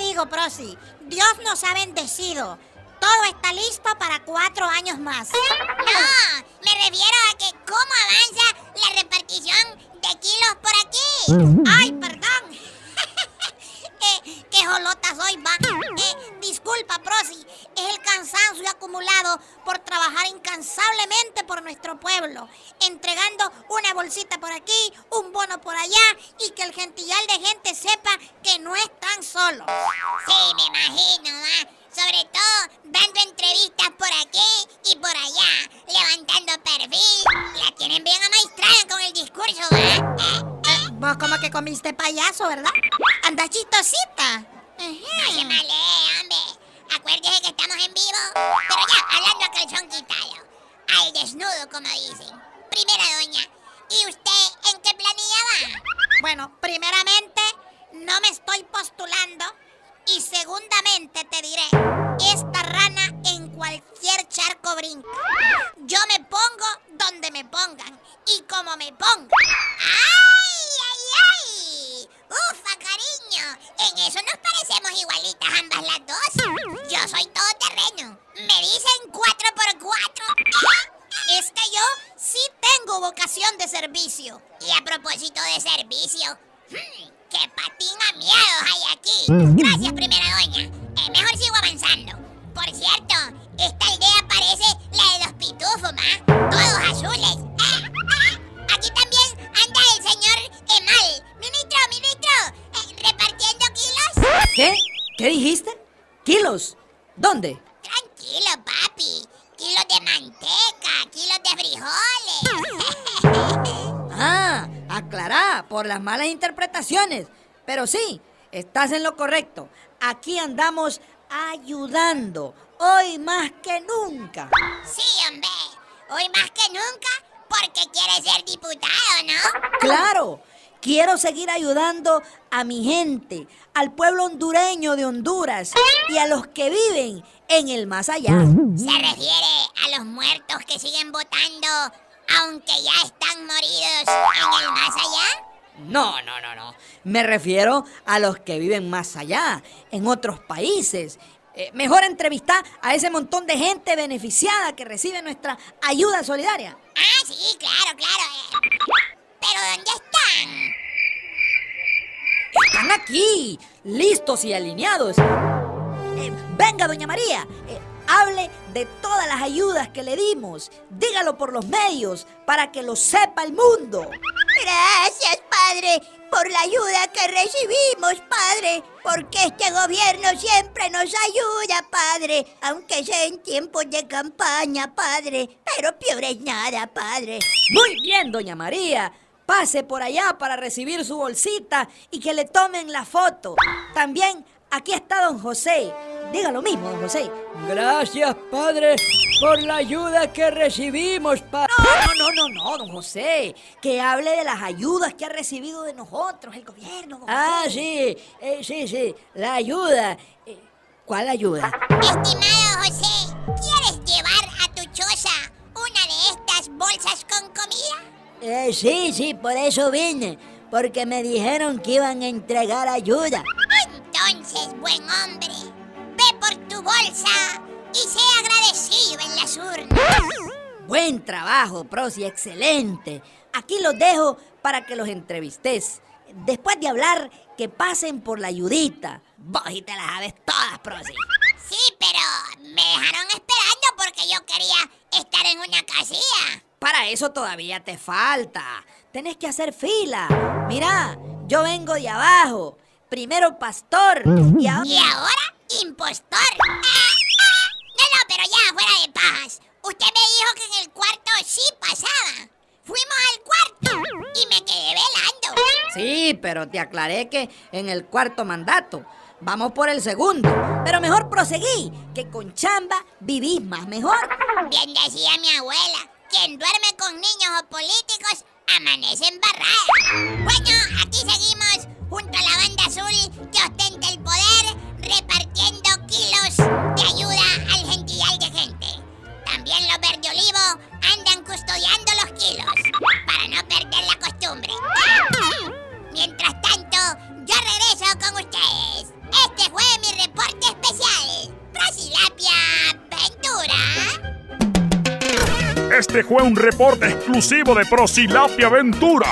digo, Prosi, Dios nos ha bendecido. Todo está listo para cuatro años más. No, me refiero a que cómo avanza la repartición de kilos por aquí. Ay, perdón. eh, qué jolota soy, cansancio acumulado por trabajar incansablemente por nuestro pueblo, entregando una bolsita por aquí, un bono por allá y que el gentillal de gente sepa que no están solos. Sí, me imagino, ¿va? Sobre todo dando entrevistas por aquí y por allá, levantando perfil. La tienen bien amaestrada con el discurso, ¿va? Eh, vos como que comiste payaso, ¿verdad? Anda chistosita. No se malee, hombre. Acuérdese que estamos en vivo. Pero ya, hablando a calzón quitado. Al desnudo, como dicen. Primera doña, ¿y usted en qué planilla va? Bueno, primeramente, no me estoy postulando. Y segundamente te diré, esta rana en cualquier charco brinca. Yo me pongo donde me pongan y como me pongan. ¡Ay, ay, ay! ¡Ufa, cariño! En eso nos de servicio, hmm, ¡qué patín a miedos hay aquí! Gracias, primera doña. Eh, mejor sigo avanzando. Por cierto, esta aldea parece la de los pitufos, ¿ma? Todos azules. Eh, eh, aquí también anda el señor Emal. Ministro, ministro, eh, repartiendo kilos. ¿Qué? ¿Qué dijiste? ¿Kilos? ¿Dónde? Tranquilo, papi. Kilos de manteca, kilos de frijoles. Ah, por las malas interpretaciones. Pero sí, estás en lo correcto. Aquí andamos ayudando. Hoy más que nunca. Sí, hombre. Hoy más que nunca porque quiere ser diputado, ¿no? Claro, quiero seguir ayudando a mi gente, al pueblo hondureño de Honduras y a los que viven en el más allá. Se refiere a los muertos que siguen votando aunque ya están moridos en el más allá. No, no, no, no. Me refiero a los que viven más allá, en otros países. Eh, mejor entrevistar a ese montón de gente beneficiada que recibe nuestra ayuda solidaria. Ah, sí, claro, claro. eh. Pero ¿dónde están? Están aquí, listos y alineados. Eh, venga, doña María, hable de todas las ayudas que le dimos. Dígalo por los medios para que lo sepa el mundo. Gracias, Padre, por la ayuda que recibimos, Padre, porque este gobierno siempre nos ayuda, Padre, aunque sea en tiempos de campaña, Padre, pero peor es nada, Padre. Muy bien, doña María. Pase por allá para recibir su bolsita y que le tomen la foto. También aquí está don José. Diga lo mismo, don José. Gracias, Padre, por la ayuda que recibimos, Padre. No, no, no, no, don José. Que hable de las ayudas que ha recibido de nosotros, el gobierno. don Ah, José. sí, eh, sí, sí, la ayuda. Eh, ¿Cuál ayuda? Estimado José, ¿quieres llevar a tu choza una de estas bolsas con comida? Eh, sí, sí, por eso vine. Porque me dijeron que iban a entregar ayuda. Entonces, buen hombre, ve por tu bolsa y sé agradecido en las urnas. Buen trabajo, Prosi, excelente. Aquí los dejo para que los entrevistes. Después de hablar, que pasen por la ayudita. Vos y te las sabes todas, Prosi. Sí, pero me dejaron esperando porque yo quería estar en una casilla. Para eso todavía te falta. Tenés que hacer fila. Mira, yo vengo de abajo. Primero pastor y ahora... Y ahora, impostor. No, no, pero ya, fuera de pajas. Usted me dijo que en el cuarto sí pasaba. Fuimos al cuarto y me quedé velando. Sí, pero te aclaré que en el cuarto mandato. Vamos por el segundo. Pero mejor proseguí, que con chamba vivís más mejor. Bien decía mi abuela, quien duerme con niños o políticos amanece embarrada. Bueno, aquí seguimos junto a la banda azul que ostenta el poder custodiando los kilos para no perder la costumbre. Mientras tanto, yo regreso con ustedes. Este fue mi reporte especial. Prosilapia Ventura. Este fue un reporte exclusivo de Prosilapia Ventura.